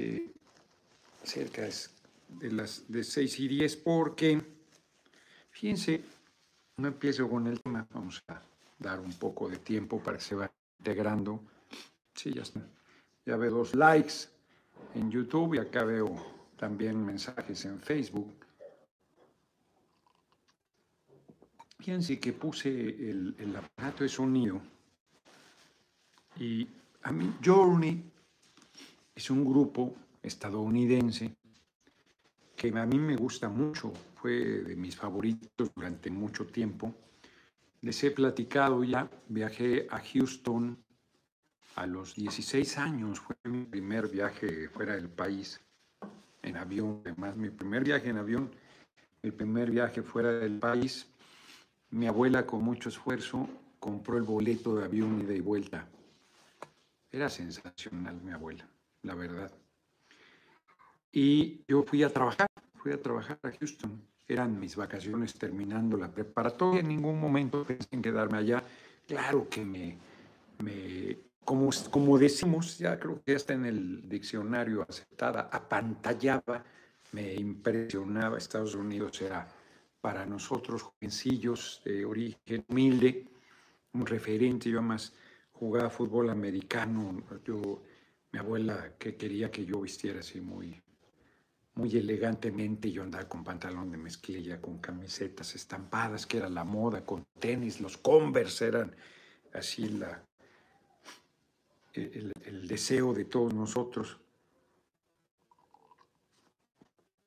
eh, cerca de las de 6 y 10 porque, fíjense, no empiezo con el tema, vamos a dar un poco de tiempo para que se vaya integrando. Sí, ya está. Ya veo dos likes en YouTube y acá veo también mensajes en Facebook. Fíjense que puse el, el aparato de sonido y a mí Journey es un grupo estadounidense que a mí me gusta mucho, fue de mis favoritos durante mucho tiempo. Les he platicado ya, viajé a Houston a los 16 años, fue mi primer viaje fuera del país en avión, además mi primer viaje en avión, el primer viaje fuera del país. Mi abuela con mucho esfuerzo compró el boleto de avión ida y vuelta. Era sensacional mi abuela, la verdad. Y yo fui a trabajar, fui a trabajar a Houston. Eran mis vacaciones terminando la preparatoria. En ningún momento pensé en quedarme allá. Claro que me, me como, como decimos, ya creo que está en el diccionario aceptada, apantallaba, me impresionaba. Estados Unidos era para nosotros, jovencillos de origen humilde, un referente. Yo además jugaba fútbol americano. Yo, mi abuela que quería que yo vistiera así muy, muy elegantemente. Yo andaba con pantalón de mezclilla, con camisetas estampadas, que era la moda, con tenis, los Converse eran así la, el, el deseo de todos nosotros.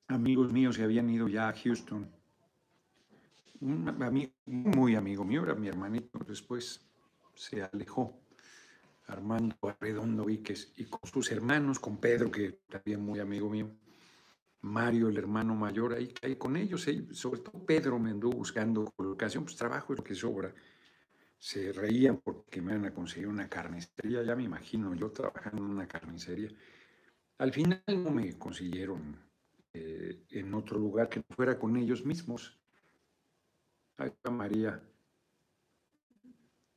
Amigos míos se habían ido ya a Houston. Un amigo, muy amigo mío, era mi hermanito, después se alejó. Armando Arredondo Víquez, y con sus hermanos, con Pedro, que también muy amigo mío, Mario, el hermano mayor, ahí caí con ellos, sobre todo Pedro me buscando colocación, pues trabajo es lo que sobra. Se reían porque me iban a conseguir una carnicería, ya me imagino yo trabajando en una carnicería. Al final no me consiguieron eh, en otro lugar que no fuera con ellos mismos. Ahí está María,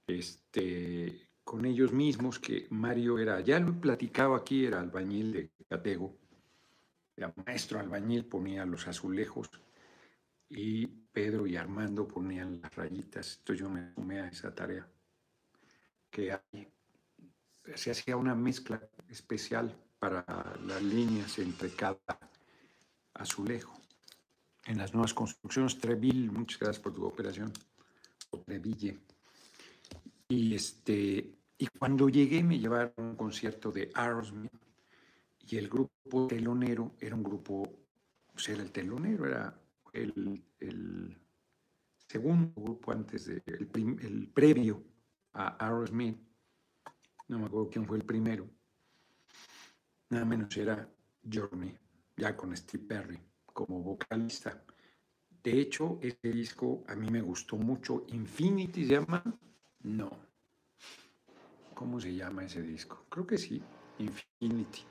este, con ellos mismos, que Mario era, ya lo he platicado aquí, era albañil de Catego el maestro albañil ponía los azulejos y Pedro y Armando ponían las rayitas. Entonces yo me sumé a esa tarea. Que se hacía una mezcla especial para las líneas entre cada azulejo. En las nuevas construcciones, Treville, muchas gracias por tu cooperación, o Treville. Y, este, y cuando llegué me llevaron a un concierto de Aerosmith y el grupo telonero era un grupo, pues era el telonero, era el, segundo grupo antes de, el, previo a Aerosmith, no me acuerdo quién fue el primero, nada menos era Journey, ya con Steve Perry como vocalista. De hecho, este disco a mí me gustó mucho. Infinity se llama, no. ¿Cómo se llama ese disco? Creo que sí, Infinity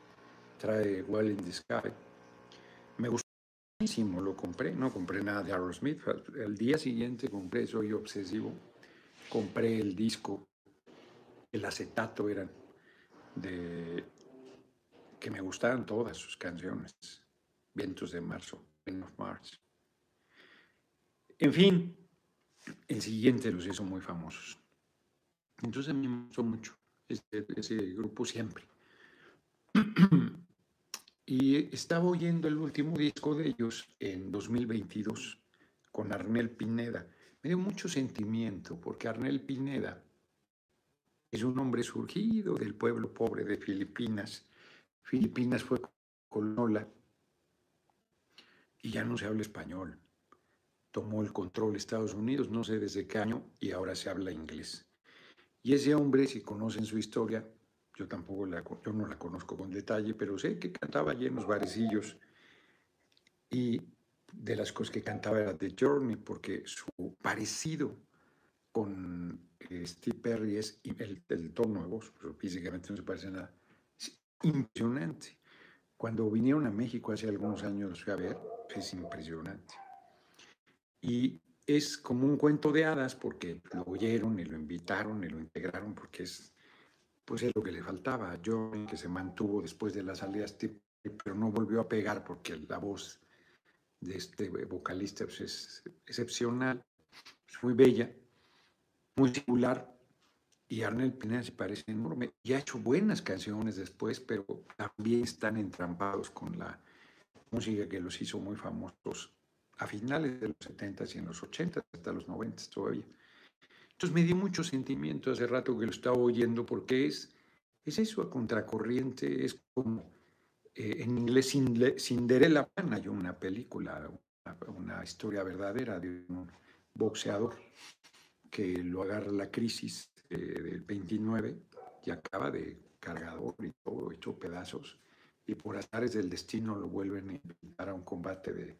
trae Well in the Sky. Me gustó muchísimo, lo compré, no compré nada de Aerosmith. El día siguiente compré, soy obsesivo, compré el disco, el acetato eran de que me gustaban todas sus canciones. Vientos de marzo, Wind of Mars. En fin, el siguiente los hizo muy famosos. Entonces a mí me gustó mucho ese grupo siempre. Y estaba oyendo el último disco de ellos en 2022 con Arnel Pineda. Me dio mucho sentimiento porque Arnel Pineda es un hombre surgido del pueblo pobre de Filipinas. Filipinas fue colonia y ya no se habla español. Tomó el control de Estados Unidos, no sé desde qué año, y ahora se habla inglés. Y ese hombre, si conocen su historia, yo tampoco la, yo no la conozco con detalle, pero sé que cantaba allí en los barecillos y de las cosas que cantaba era The Journey, porque su parecido con eh, Steve Perry es el, el tono de voz, pero físicamente no se parece nada. Es impresionante. Cuando vinieron a México hace algunos años a ver, es impresionante. Y es como un cuento de hadas porque lo oyeron y lo invitaron y lo integraron porque es pues es lo que le faltaba a John, que se mantuvo después de la salida de Steve pero no volvió a pegar porque la voz de este vocalista pues, es excepcional, es muy bella, muy singular. Y Arnel Pineda se parece enorme y ha hecho buenas canciones después, pero también están entrampados con la música que los hizo muy famosos a finales de los 70 y en los 80 hasta los 90 todavía. Entonces me dio mucho sentimiento hace rato que lo estaba oyendo porque es, es eso, a contracorriente, es como eh, en inglés Cinderella Man, hay una película, una, historia verdadera de un boxeador que lo agarra la crisis eh, del 29 y acaba de cargador y todo hecho pedazos y por azares del destino lo vuelven a invitar a un combate de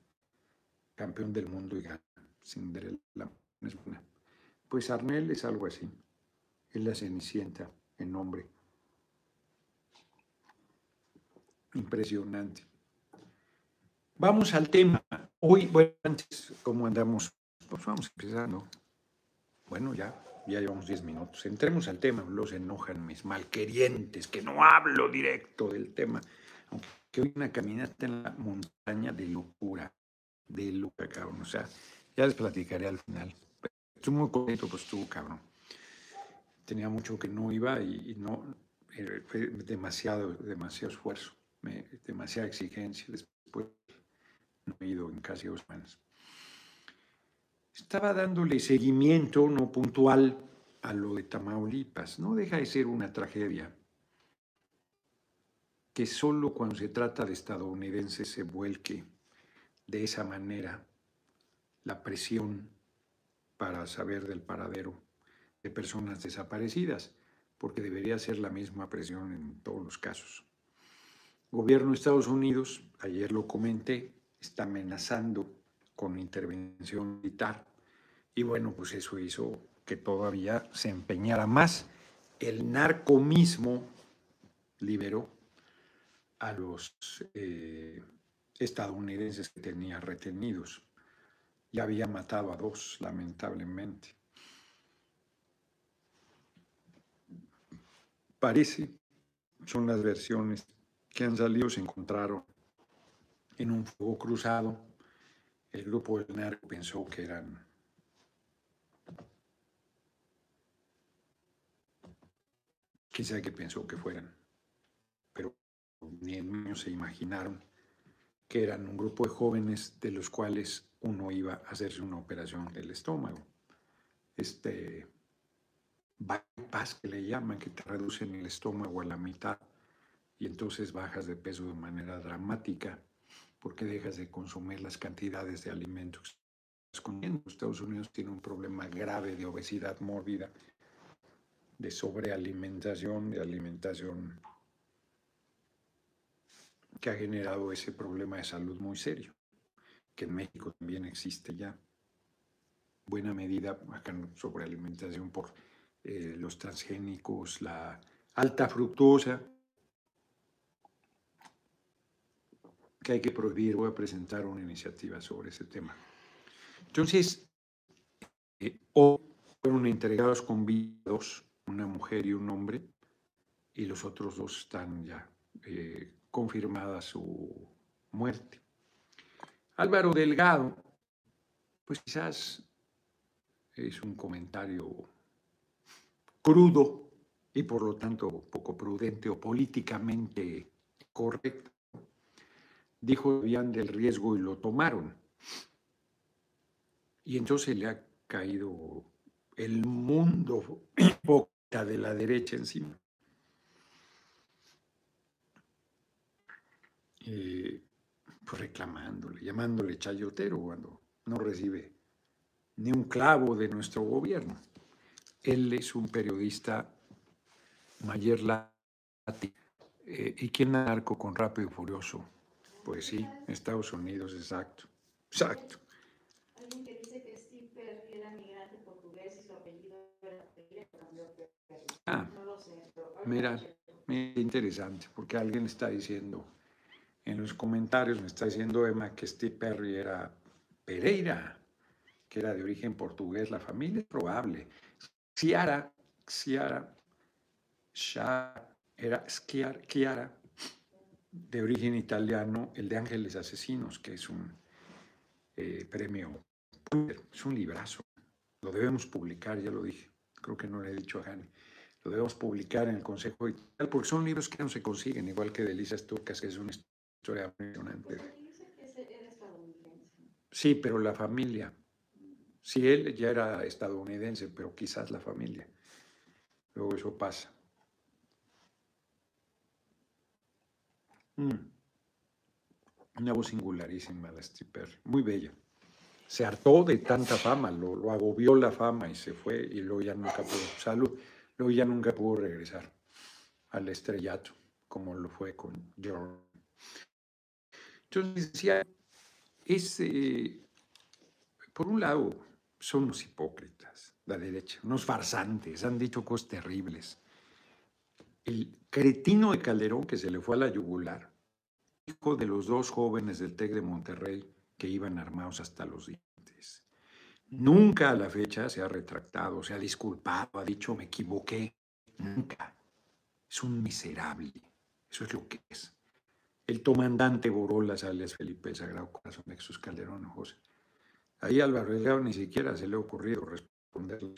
campeón del mundo y gana. Cinderella es. Pues Arnel es algo así. Es la cenicienta en nombre. Impresionante. Vamos al tema. Hoy, bueno, antes, ¿cómo andamos? Pues vamos empezando. Bueno, ya, ya llevamos 10 minutos. Entremos al tema. Los enojan mis malquerientes, que no hablo directo del tema. Aunque hoy una caminata en la montaña de locura. De locura, cabrón. O sea, ya les platicaré al final. Estoy muy contento, pues estuvo cabrón. Tenía mucho que no iba y, no, fue demasiado, demasiado esfuerzo demasiada exigencia. Después no he ido en casi dos semanas. Estaba dándole seguimiento no puntual a lo de Tamaulipas. No deja de ser una tragedia que solo cuando se trata de estadounidenses se vuelque de esa manera la presión para saber del paradero de personas desaparecidas, porque debería ser la misma presión en todos los casos gobierno de Estados Unidos, ayer lo comenté, está amenazando con intervención militar. Y bueno, pues eso hizo que todavía se empeñara más. El narco mismo liberó a los eh, estadounidenses que tenía retenidos. Ya había matado a dos, lamentablemente. Parece, son las versiones que han salido se encontraron en un fuego cruzado. El grupo del narco pensó que eran quizá que pensó que fueran, pero ni en se imaginaron que eran un grupo de jóvenes de los cuales uno iba a hacerse una operación del estómago. Este bypass que le llaman, que te reducen el estómago a la mitad y entonces bajas de peso de manera dramática porque dejas de consumir las cantidades de alimentos. Estados Unidos tiene un problema grave de obesidad mórbida, de sobrealimentación, de alimentación que ha generado ese problema de salud muy serio, que en México también existe ya. Buena medida acá sobrealimentación por eh, los transgénicos, la alta fructosa, que hay que prohibir. Voy a presentar una iniciativa sobre ese tema. Entonces, eh, hoy fueron entregados convidados, una mujer y un hombre, y los otros dos están ya eh, confirmada su muerte. Álvaro Delgado, pues quizás es un comentario crudo y por lo tanto poco prudente o políticamente correcto dijo bien del riesgo y lo tomaron. Y entonces le ha caído el mundo de la derecha encima. Eh, pues reclamándole, llamándole chayotero cuando no recibe ni un clavo de nuestro gobierno. Él es un periodista Mayer Lati. Eh, ¿Y quién narco con Rápido y Furioso? Pues sí, Estados Unidos, exacto. Exacto. Alguien que dice que Steve era migrante portugués y su apellido era Ah, no lo sé. Mira, interesante, porque alguien está diciendo, en los comentarios me está diciendo Emma que Steve Perry era Pereira, que era de origen portugués, la familia es probable. Ciara, Ciara, Shah, era Chiara, de origen italiano, el de Ángeles Asesinos, que es un eh, premio, es un librazo. Lo debemos publicar, ya lo dije. Creo que no le he dicho a Jani. Lo debemos publicar en el Consejo Editorial, porque son libros que no se consiguen, igual que de Elisa Turcas, que es una historia impresionante. Sí, pero la familia. Sí, él ya era estadounidense, pero quizás la familia. Luego eso pasa. Mm. Una voz singularísima de stripper, muy bella. Se hartó de tanta fama, lo, lo, agobió la fama y se fue y luego ya nunca pudo, salud, luego ya nunca pudo regresar al estrellato, como lo fue con George. Decía, es, eh, por un lado, son unos hipócritas, la derecha, unos farsantes, han dicho cosas terribles el cretino de Calderón que se le fue a la yugular, hijo de los dos jóvenes del TEC de Monterrey que iban armados hasta los dientes. Nunca a la fecha se ha retractado, se ha disculpado, ha dicho me equivoqué. Nunca. Es un miserable. Eso es lo que es. El tomandante Borolas, alias Felipe el Sagrado Corazón de Calderón José. Ahí Álvaro Delgado ni siquiera se le ha ocurrido responderle.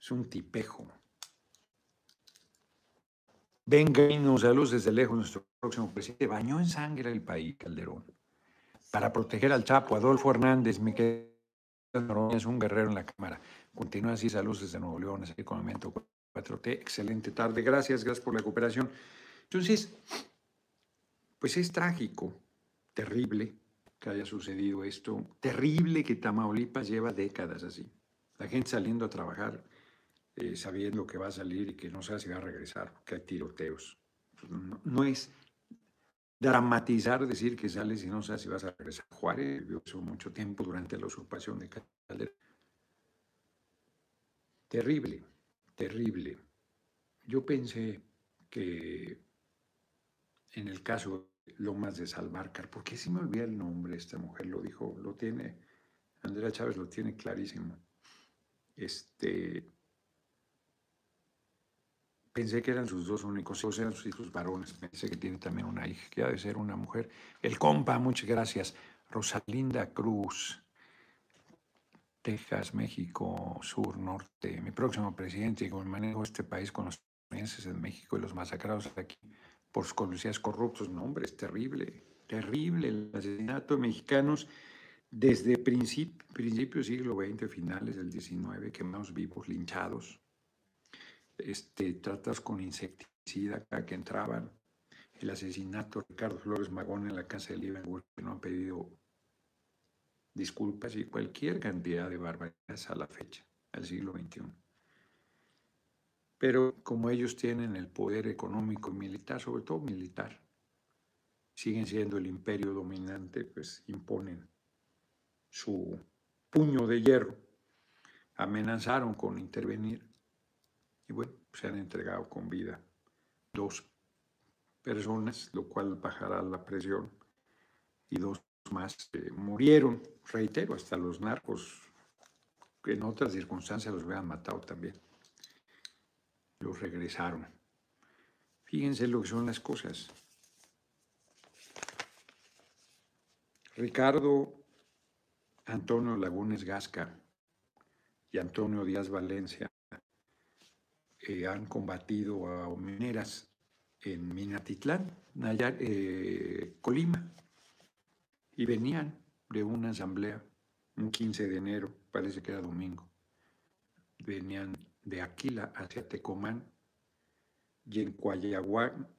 Es un tipejo. Venga y nos luz desde lejos nuestro próximo presidente. Bañó en sangre el país, Calderón. Para proteger al Chapo, Adolfo Hernández, me es un guerrero en la Cámara. Continúa así, saludos desde Nuevo León, así con el momento 4T. Excelente tarde, gracias, gracias por la cooperación. Entonces, pues es trágico, terrible que haya sucedido esto, terrible que Tamaulipas lleva décadas así. La gente saliendo a trabajar eh, sabiendo que va a salir y que no sabe si va a regresar, porque hay tiroteos. No, es dramatizar decir que sales y no sabes si vas a regresar. Juárez vivió eso mucho tiempo durante la usurpación de Caldera. Terrible, terrible. Yo pensé que en el caso Lomas de Salvarcar, porque si me olvida el nombre, esta mujer lo dijo, lo tiene, Andrea Chávez lo tiene clarísimo. Este, Pensé que eran sus dos únicos hijos, eran sus hijos varones. Pensé que tiene también una hija, que ha de ser una mujer. El compa, muchas gracias. Rosalinda Cruz, Texas, México, Sur, Norte. Mi próximo presidente, y como manejo este país con los en México y los masacrados aquí por sus policías corruptos. No, hombre, es terrible, terrible el asesinato de mexicanos desde principio, del siglo XX, finales del XIX, quemados vivos, linchados este, tratas con insecticida cada que entraban, el asesinato de Ricardo Flores Magón en la casa de Liebenburg, que no han pedido disculpas y cualquier cantidad de barbaridades a la fecha, al siglo XXI. Pero como ellos tienen el poder económico y militar, sobre todo militar, siguen siendo el imperio dominante, pues imponen su puño de hierro. Amenazaron con intervenir y bueno, se han entregado con vida dos personas, lo cual bajará la presión, y dos más murieron, reitero, hasta los narcos, que en otras circunstancias los hubieran matado también. Los regresaron. Fíjense lo que son las cosas. Ricardo Antonio Lagunes Gasca y Antonio Díaz Valencia eh, han combatido a mineras en Minatitlán, eh, Colima, y venían de una asamblea un 15 de enero, parece que era domingo. Venían de Aquila hacia Tecomán y en Coayaguana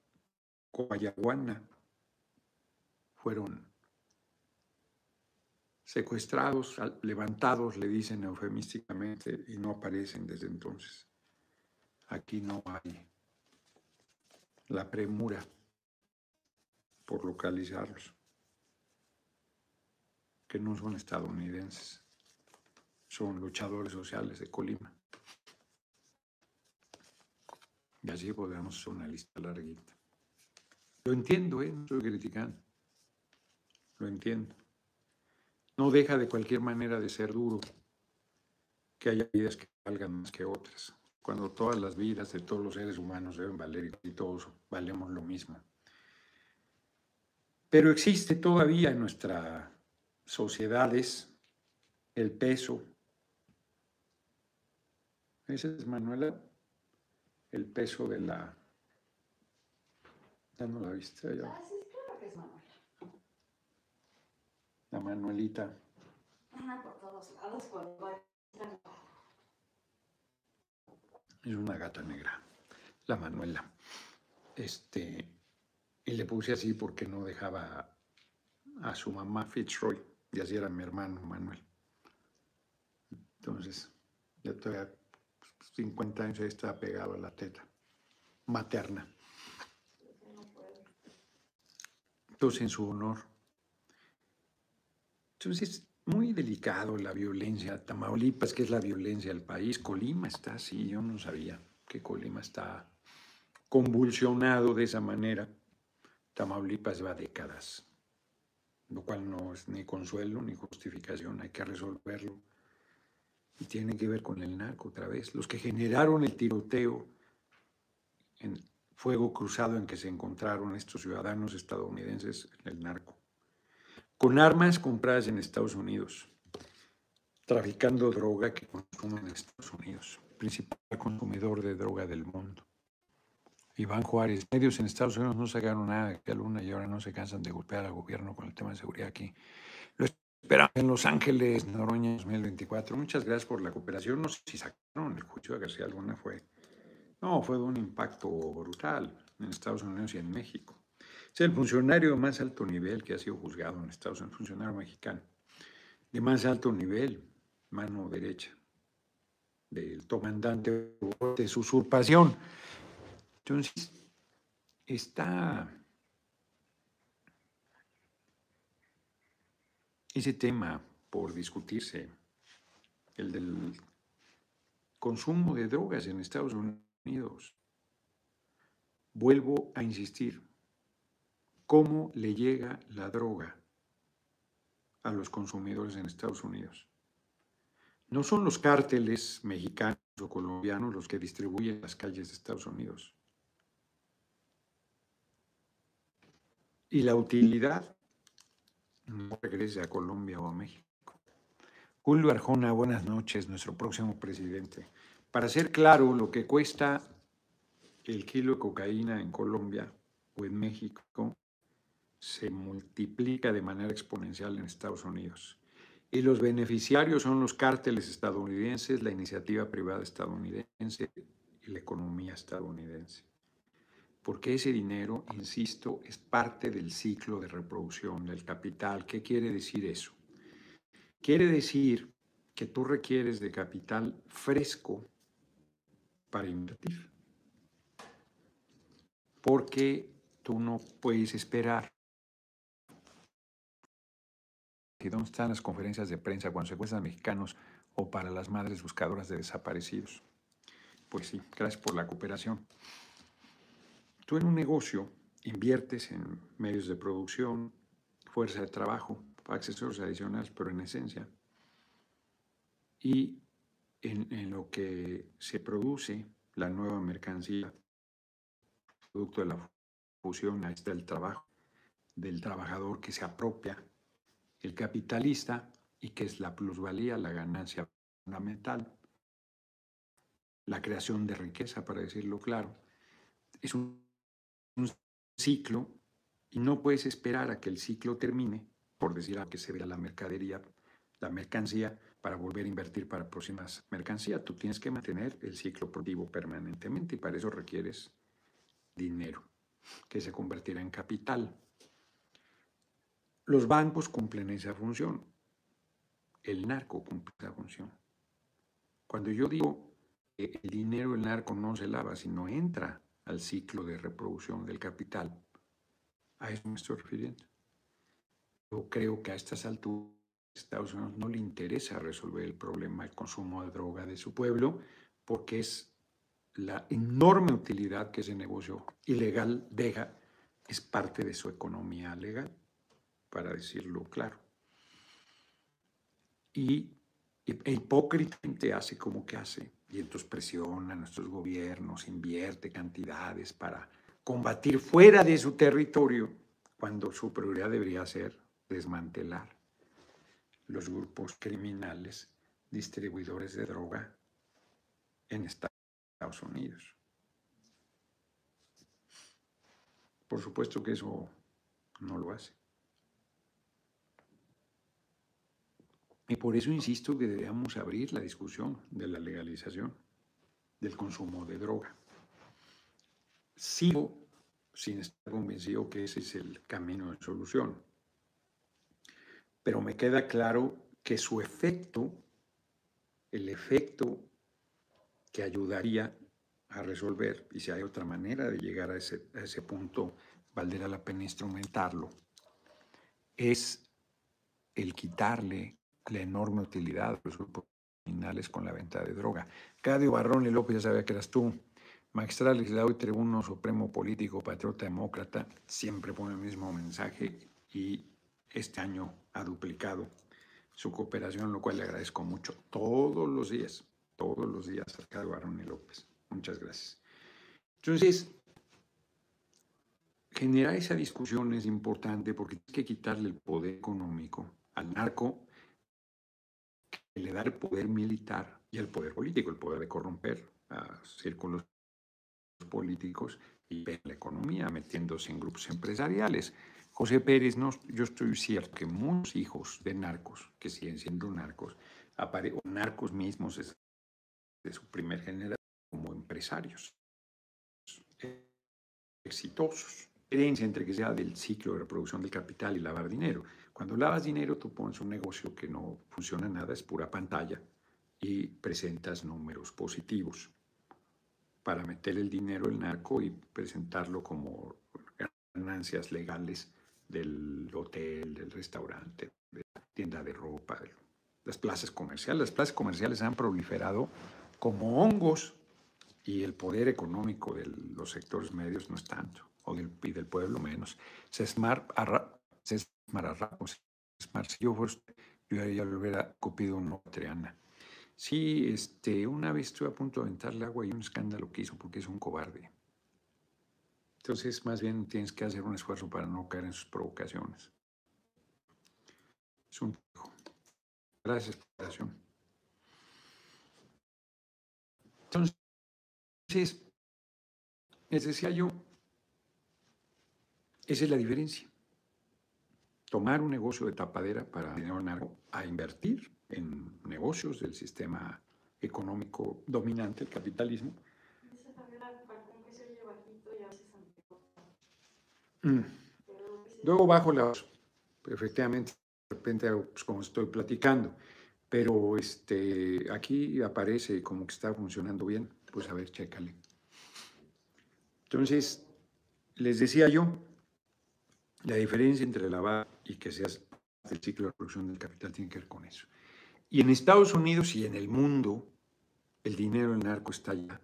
fueron secuestrados, levantados, le dicen eufemísticamente, y no aparecen desde entonces. Aquí no hay la premura por localizarlos, que no son estadounidenses, son luchadores sociales de Colima. Y así podemos hacer una lista larguita. Lo entiendo, ¿eh? no estoy criticando. Lo entiendo. No deja de cualquier manera de ser duro que haya vidas que valgan más que otras cuando todas las vidas de todos los seres humanos deben valer y todos valemos lo mismo. Pero existe todavía en nuestras sociedades el peso. Ese es Manuela, el peso de la. Ya no la viste. Ya. Ah, sí, claro que es Manuela. La Manuelita. Anda por todos lados va Es una gata negra, la Manuela. Este, y le puse así porque no dejaba a su mamá Fitzroy, y así era mi hermano Manuel. Entonces, ya todavía 50 años ahí estaba pegado a la teta materna. Entonces, en su honor. Entonces, muy delicado la violencia. Tamaulipas, que es la violencia del país. Colima está así, yo no sabía que Colima está convulsionado de esa manera. Tamaulipas va décadas, lo cual no es ni consuelo ni justificación, hay que resolverlo. Y tiene que ver con el narco otra vez. Los que generaron el tiroteo en fuego cruzado en que se encontraron estos ciudadanos estadounidenses en el narco con armas compradas en Estados Unidos, traficando droga que consumen en Estados Unidos, principal consumidor de droga del mundo. Iván Juárez, medios en Estados Unidos no sacaron nada de que Luna y ahora no se cansan de golpear al gobierno con el tema de seguridad aquí. Esperamos en Los Ángeles, Noroña 2024. Muchas gracias por la cooperación. No sé si sacaron el juicio de García Luna, fue. No, fue de un impacto brutal en Estados Unidos y en México. Es el funcionario de más alto nivel que ha sido juzgado en Estados Unidos, funcionario mexicano, de más alto nivel, mano derecha del comandante de su usurpación. Entonces, está ese tema por discutirse, el del consumo de drogas en Estados Unidos. Vuelvo a insistir, cómo le llega la droga a los consumidores en Estados Unidos. No son los cárteles mexicanos o colombianos los que distribuyen las calles de Estados Unidos. Y la utilidad no regrese a Colombia o a México. Julio Arjona, buenas noches, nuestro próximo presidente. Para ser claro, lo que cuesta el kilo de cocaína en Colombia o en México se multiplica de manera exponencial en Estados Unidos. Y los beneficiarios son los cárteles estadounidenses, la iniciativa privada estadounidense y la economía estadounidense. Porque ese dinero, insisto, es parte del ciclo de reproducción del capital. ¿Qué quiere decir eso? Quiere decir que tú requieres de capital fresco para invertir. Porque tú no puedes esperar ¿Y dónde están las conferencias de prensa cuando se cuestan mexicanos o para las madres buscadoras de desaparecidos? Pues sí, gracias por la cooperación. Tú en un negocio inviertes en medios de producción, fuerza de trabajo, accesorios adicionales, pero en esencia. Y en, lo que se produce la nueva mercancía, producto de la fusión, ahí está el trabajo del trabajador que se apropia el capitalista y que es la plusvalía, la ganancia fundamental, la creación de riqueza, para decirlo claro. Es un, ciclo y no puedes esperar a que el ciclo termine, por decir a que se vea la mercadería, la mercancía, para volver a invertir para próximas mercancías. Tú tienes que mantener el ciclo productivo permanentemente y para eso requieres dinero, que se convertirá en capital. Los bancos cumplen esa función. El narco cumple esa función. Cuando yo digo que el dinero del narco no se lava, sino entra al ciclo de reproducción del capital, a eso me estoy refiriendo. Yo creo que a estas alturas Estados Unidos no le interesa resolver el problema del consumo de droga de su pueblo porque es la enorme utilidad que ese negocio ilegal deja, es parte de su economía legal para decirlo claro. Y e hipócritamente hace como que hace, y entonces presiona a nuestros gobiernos, invierte cantidades para combatir fuera de su territorio cuando su prioridad debería ser desmantelar los grupos criminales distribuidores de droga en Estados Unidos. Por supuesto que eso no lo hace. Y por eso insisto que debemos abrir la discusión de la legalización del consumo de droga. Sigo sin estar convencido que ese es el camino de solución, pero me queda claro que su efecto, el efecto que ayudaría a resolver, y si hay otra manera de llegar a ese, a ese punto, valdrá la pena instrumentarlo, es el quitarle la enorme utilidad de los grupos criminales con la venta de droga. Cadio Barrón y López, ya sabía que eras tú. Magistral, legislador y tribuno supremo político, patriota demócrata, siempre pone el mismo mensaje y este año ha duplicado su cooperación, lo cual le agradezco mucho todos los días, todos los días a Cadio Barrón y López. Muchas gracias. Entonces, generar esa discusión es importante porque hay que quitarle el poder económico al narco le da el poder militar y el poder político, el poder de corromper a círculos políticos y la economía, metiéndose en grupos empresariales. José Pérez, no, yo estoy cierto que muchos hijos de narcos, que siguen siendo narcos, o narcos mismos de su primer generación como empresarios exitosos. Diferencia entre que sea del ciclo de reproducción del capital y lavar dinero. Cuando lavas dinero, tú pones un negocio que no funciona nada, es pura pantalla y presentas números positivos para meter el dinero el narco y presentarlo como ganancias legales del hotel, del restaurante, de la tienda de ropa, de las plazas comerciales. Las plazas comerciales han proliferado como hongos y el poder económico de los sectores medios no es tanto, o y del pueblo menos. Se, smart, se Mararrapos, si yo yo ya lo hubiera copiado una Triana. Sí, este, una vez estuve a punto de aventarle agua y un escándalo que hizo porque es un cobarde. Entonces, más bien tienes que hacer un esfuerzo para no caer en sus provocaciones. Es un. Gracias por la atención. Entonces, les decía yo, esa es la diferencia tomar un negocio de tapadera para dinero narco a invertir en negocios del sistema económico dominante, el capitalismo. Mm. Luego bajo la efectivamente, de repente, pues, como estoy platicando, pero este, aquí aparece como que está funcionando bien, pues a ver, chécale. Entonces, les decía yo, la diferencia entre la y que seas el ciclo de producción del capital tiene que ver con eso. Y en Estados Unidos y en el mundo, el dinero del narco está ya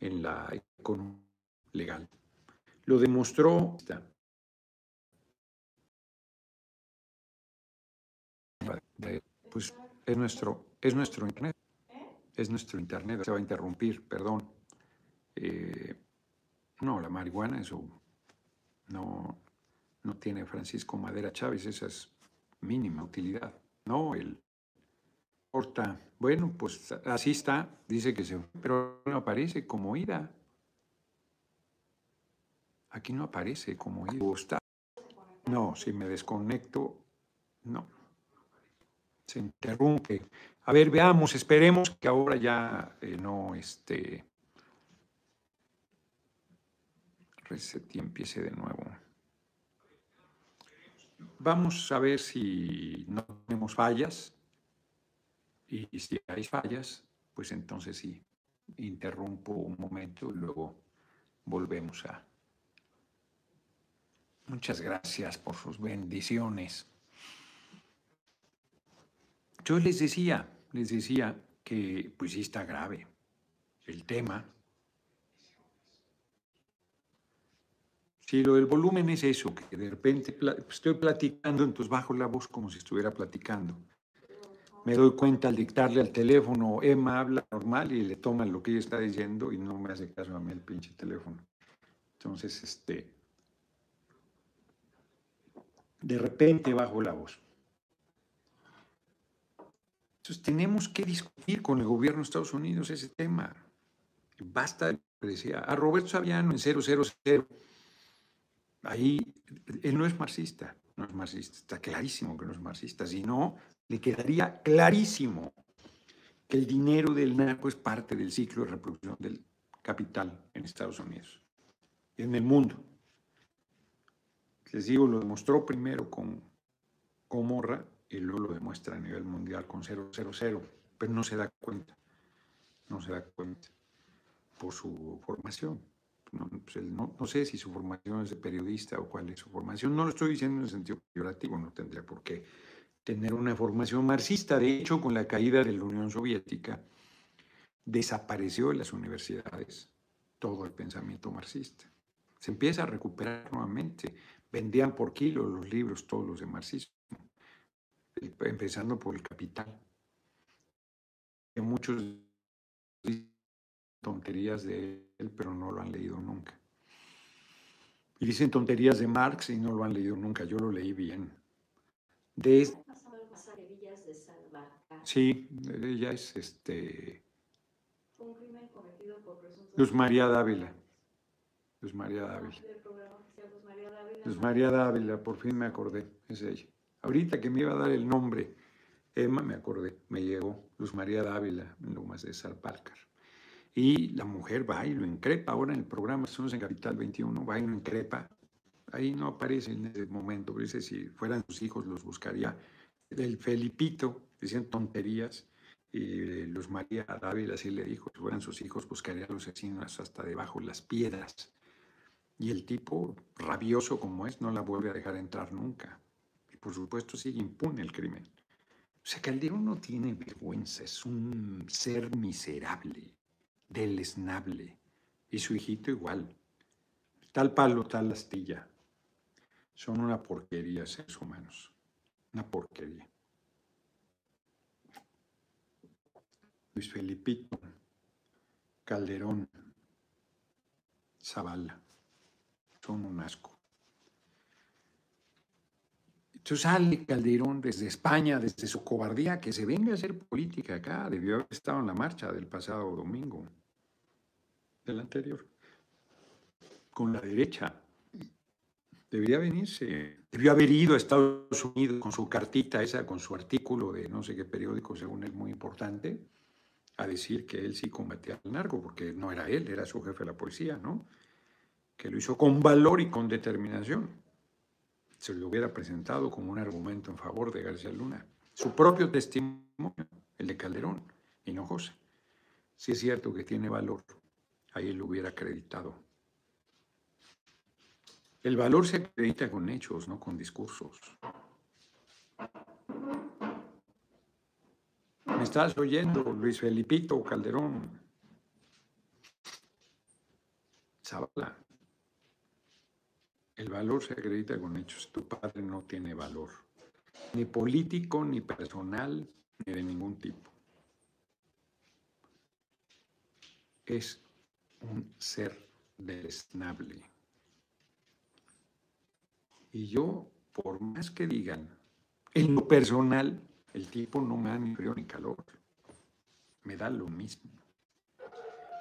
en la economía legal. Lo demostró. Pues es nuestro, es nuestro internet. Es nuestro internet. Se va a interrumpir, perdón. Eh, no, la marihuana, eso no, no tiene Francisco Madera Chávez, esa es mínima utilidad. No, el porta, bueno, pues así está, dice que se pero no aparece como ida. Aquí no aparece como ida. No, si me desconecto, no. Se interrumpe. A ver, veamos, esperemos que ahora ya eh, no este reset y empiece de nuevo. Vamos a ver si no tenemos fallas. Y si hay fallas, pues entonces sí, interrumpo un momento y luego volvemos a... Muchas gracias por sus bendiciones. Yo les decía, les decía que pues sí está grave el tema, Si lo del volumen es eso, que de repente estoy platicando, entonces bajo la voz como si estuviera platicando. Me doy cuenta al dictarle al teléfono, Emma habla normal y le toma lo que ella está diciendo y no me hace caso a mí el pinche teléfono. Entonces, este, de repente bajó la voz. Entonces tenemos que discutir con el gobierno de Estados Unidos ese tema. Basta, decía, a Roberto Saviano en 000, ahí él no es marxista, no es marxista, está clarísimo que no es marxista, si no, le quedaría clarísimo que el dinero del narco es parte del ciclo de reproducción del capital en Estados Unidos en el mundo. Les digo, lo demostró primero con Comorra y luego lo demuestra a nivel mundial con 000, pero no se da cuenta, no se da cuenta por su formación. Pues, no, no, sé si su formación es de periodista o cuál es su formación. No lo estoy diciendo en el sentido peyorativo, no tendría por qué tener una formación marxista. De hecho, con la caída de la Unión Soviética, desapareció en las universidades todo el pensamiento marxista. Se empieza a recuperar nuevamente. Vendían por kilo los libros, todos los de marxismo, empezando por el capital. Muchos tonterías de él, pero no lo han leído nunca. Y dicen tonterías de Marx y no lo han leído nunca. Yo lo leí bien. De Sí, ella es este. Un crimen cometido por Luz María Dávila. Luz María Dávila. Luz María Dávila, por fin me acordé, es ella. Ahorita que me iba a dar el nombre, Emma, me acordé, me llegó Luz María Dávila en Lomas de Salpálcar. Y la mujer va y lo increpa. Ahora en el programa, estamos en Capital 21, va y lo increpa. Ahí no aparece en ese momento, pero dice si fueran sus hijos los buscaría. El Felipito, decían tonterías, y Luz María Dávila así le dijo, si fueran sus hijos buscaría a los asesinos hasta debajo de las piedras. Y el tipo, rabioso como es, no la vuelve a dejar entrar nunca. Y por supuesto sigue impune el crimen. O sea, Calderón no tiene vergüenza, es un ser miserable deleznable. Y su hijito igual. Tal palo, tal astilla. Son una porquería seres humanos. Una porquería. Luis Felipito, Calderón, Zavala. Son un asco. Entonces sale Calderón desde España, desde su cobardía, que se venga a hacer política acá. Debió haber estado en la marcha del pasado domingo del anterior, con la derecha. Debería venirse. Debió haber ido a Estados Unidos con su cartita esa, con su artículo de no sé qué periódico, según él muy importante, a decir que él sí combatía al narco, porque no era él, era su jefe de la policía, ¿no? Que lo hizo con valor y con determinación. Se lo hubiera presentado como un argumento en favor de García Luna. Su propio testimonio, el de Calderón, y no José. Sí es cierto que tiene valor, ahí lo hubiera acreditado. El valor se acredita con hechos, no con discursos. ¿Me estás oyendo, Luis Felipito Calderón? Zabala. El valor se acredita con hechos. Tu padre no tiene valor, ni político, ni personal, ni de ningún tipo. Es un ser deleznable. Y yo, por más que digan, en lo personal, el tipo no me da ni frío ni calor. Me da lo mismo.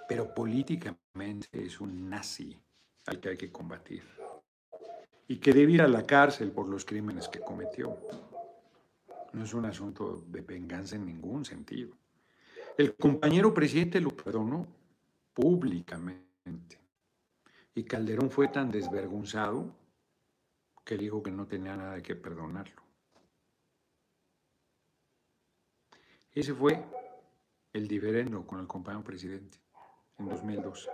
Pero políticamente es un nazi al que hay que combatir. Y que debe ir a la cárcel por los crímenes que cometió. No es un asunto de venganza en ningún sentido. El compañero presidente lo perdonó públicamente. Y Calderón fue tan desvergonzado que dijo que no tenía nada que perdonarlo. Ese fue el diferendo con el compañero presidente en 2012.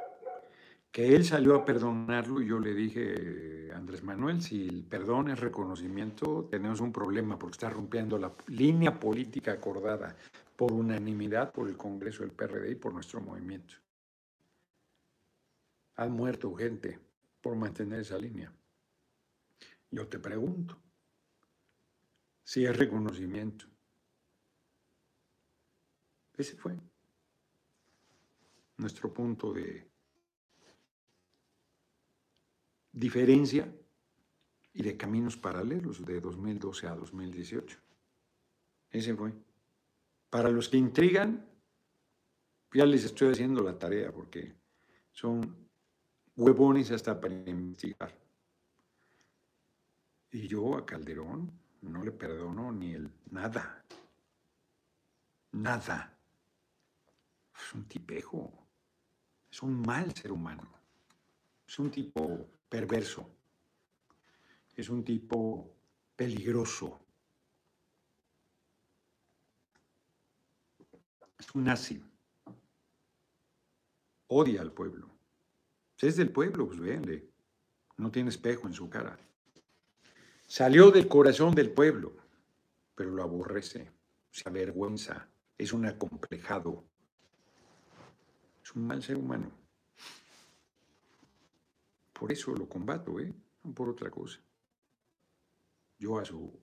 Que él salió a perdonarlo y yo le dije, Andrés Manuel, si el perdón es reconocimiento, tenemos un problema porque está rompiendo la línea política acordada por unanimidad por el Congreso del PRD y por nuestro movimiento. Han muerto gente por mantener esa línea. Yo te pregunto, si es reconocimiento. Ese fue nuestro punto de diferencia y de Caminos Paralelos de 2012 a 2018. Ese fue. Para los que intrigan, ya les estoy haciendo la tarea porque son huevones hasta para investigar. Y yo a Calderón no le perdono ni el nada. Nada. Es un tipejo. Es un mal ser humano. Es un tipo perverso. Es un tipo peligroso. Es un nazi. Odia al pueblo. Es del pueblo, pues véanle. No tiene espejo en su cara. Salió del corazón del pueblo, pero lo aborrece, se avergüenza, es un acomplejado. Es un mal ser humano. Por eso lo combato, ¿eh? No por otra cosa. Yo a su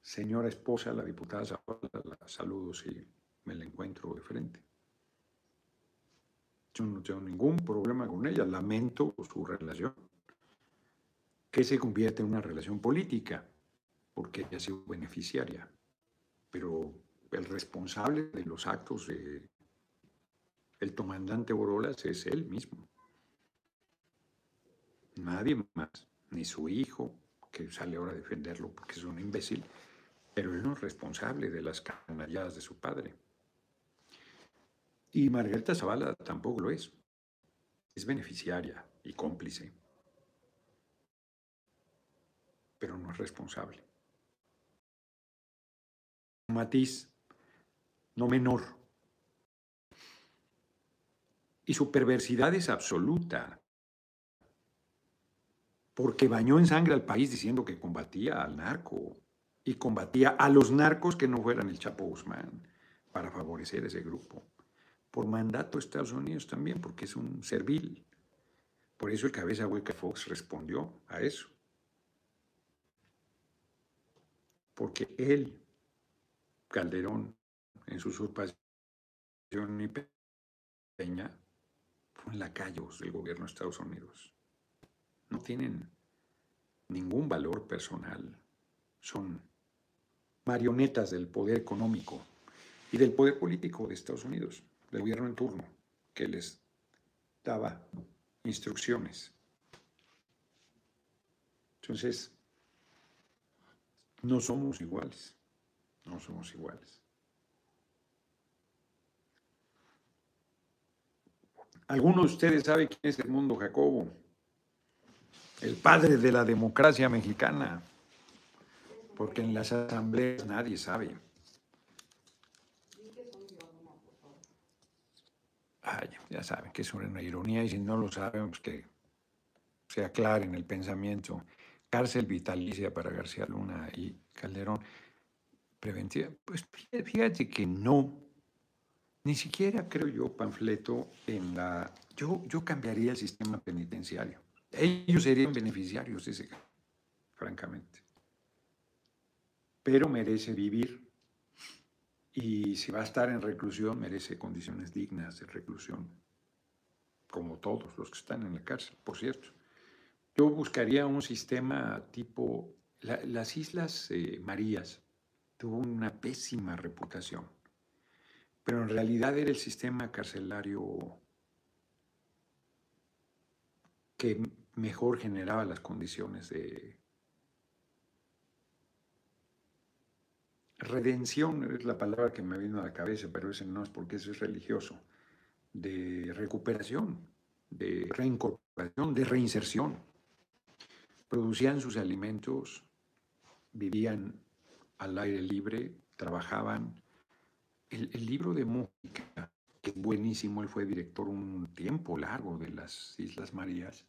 señora esposa, la diputada la saludo si me la encuentro de frente. Yo no tengo ningún problema con ella, lamento su relación, que se convierte en una relación política, porque ella ha sido beneficiaria. Pero el responsable de los actos de el comandante Borolas es él mismo. Nadie más, ni su hijo, que sale ahora a defenderlo porque es un imbécil, pero él no es responsable de las canalladas de su padre. Y Margarita Zavala tampoco lo es. Es beneficiaria y cómplice, pero no es responsable. Un matiz no menor. Y su perversidad es absoluta, porque bañó en sangre al país diciendo que combatía al narco y combatía a los narcos que no fueran el Chapo Guzmán para favorecer ese grupo por mandato de Estados Unidos también, porque es un servil. Por eso el cabeza hueca Fox respondió a eso. Porque él, Calderón, en su usurpación y Peña, fue en lacayos del gobierno de Estados Unidos. No tienen ningún valor personal. Son marionetas del poder económico y del poder político de Estados Unidos del gobierno en turno, que les daba instrucciones. Entonces, no somos iguales, no somos iguales. ¿Alguno de ustedes sabe quién es Edmundo Jacobo? El padre de la democracia mexicana, porque en las asambleas nadie sabe. Ya saben que es una ironía y si no lo saben, pues que se aclaren el pensamiento. Cárcel vitalicia para García Luna y Calderón. Preventiva. Pues fíjate que no. Ni siquiera creo yo panfleto en la... Yo, yo cambiaría el sistema penitenciario. Ellos serían beneficiarios francamente. Pero merece vivir y si va a estar en reclusión, merece condiciones dignas de reclusión, como todos los que están en la cárcel, por cierto. Yo buscaría un sistema tipo, las Islas eh, Marías tuvo una pésima reputación, pero en realidad era el sistema carcelario que mejor generaba las condiciones de redención es la palabra que me vino a la cabeza, pero ese no es porque eso es religioso, de recuperación, de reincorporación, de reinserción. Producían sus alimentos, vivían al aire libre, trabajaban. El, libro de música, que es buenísimo, él fue director un tiempo largo de las Islas Marías,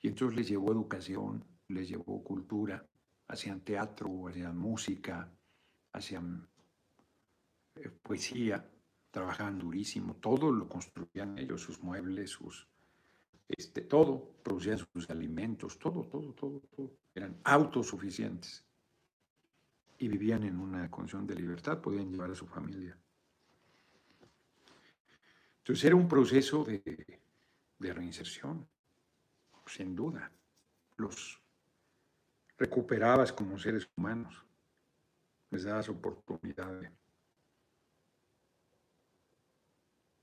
y entonces les llevó educación, les llevó cultura, hacían teatro, hacían música, hacían eh, poesía, trabajaban durísimo, todo lo construían ellos, sus muebles, sus, este, todo, producían sus alimentos, todo, todo, todo, todo. Eran autosuficientes y vivían en una condición de libertad, podían llevar a su familia. Entonces era un proceso de, de reinserción, sin duda. Los recuperabas como seres humanos, les dabas oportunidad.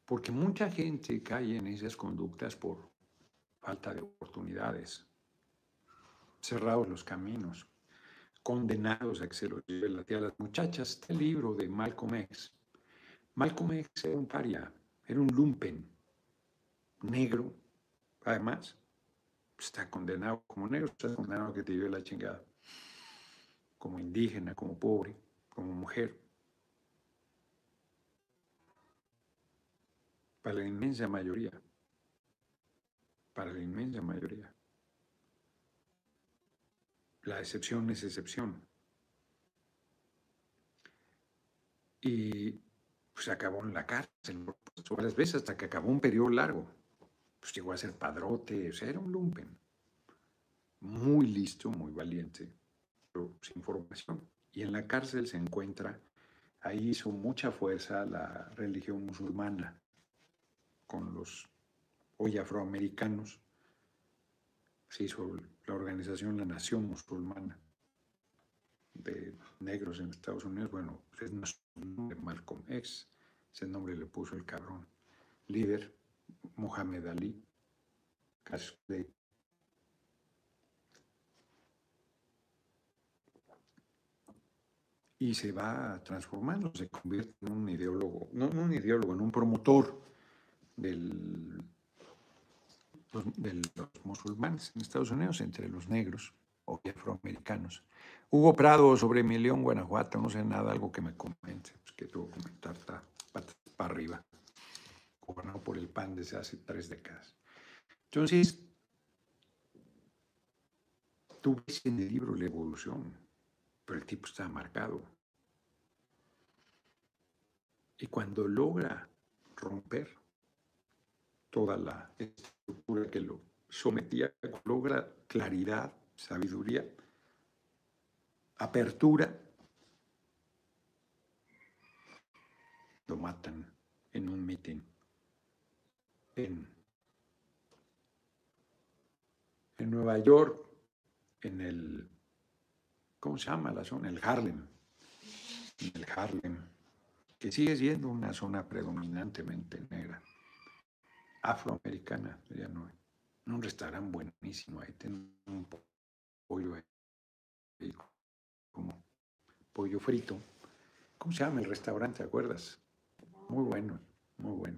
Porque mucha gente cae en esas conductas por falta de oportunidades, cerrados los caminos, condenados a que se los lleve la tía a las muchachas. Este libro de Malcolm X. Malcolm X era un paria, era un lumpen, negro, además, está condenado como negro, está condenado a que te lleve la chingada, como indígena, como pobre, como mujer. Para la inmensa mayoría, para la inmensa mayoría. La excepción es excepción. Y pues acabó en la cárcel varias veces hasta que acabó un periodo largo. Pues llegó a ser padrote, o sea, era un lumpen. Muy listo, muy valiente, sin formación. Y en la cárcel se encuentra, ahí hizo mucha fuerza la religión musulmana con los hoy afroamericanos. Se hizo la organización La Nación Musulmana de negros en Estados Unidos. Bueno, es nombre Malcolm X, ese nombre le puso el cabrón. Líder, Mohamed Ali, y se va transformando, se convierte en un ideólogo, no, un ideólogo, en un promotor del, de los musulmanes en Estados Unidos, entre los negros o afroamericanos. Hugo Prado sobre mi León, Guanajuato, no sé nada, algo que me comente, pues que tuvo que comentar, para arriba, gobernado por el PAN desde hace tres décadas. Entonces, tú ves en el libro la evolución, el tipo está marcado. Y cuando logra romper toda la estructura que lo sometía, logra claridad, sabiduría, apertura, lo matan en un mitin en, en Nueva York, en el, ¿cómo se llama la zona? El Harlem, el Harlem, que sigue siendo una zona predominantemente negra, afroamericana, ya no un restaurante buenísimo, ahí tienen un pollo ahí, como pollo frito. ¿Cómo se llama el restaurante, te acuerdas? Muy bueno, muy bueno.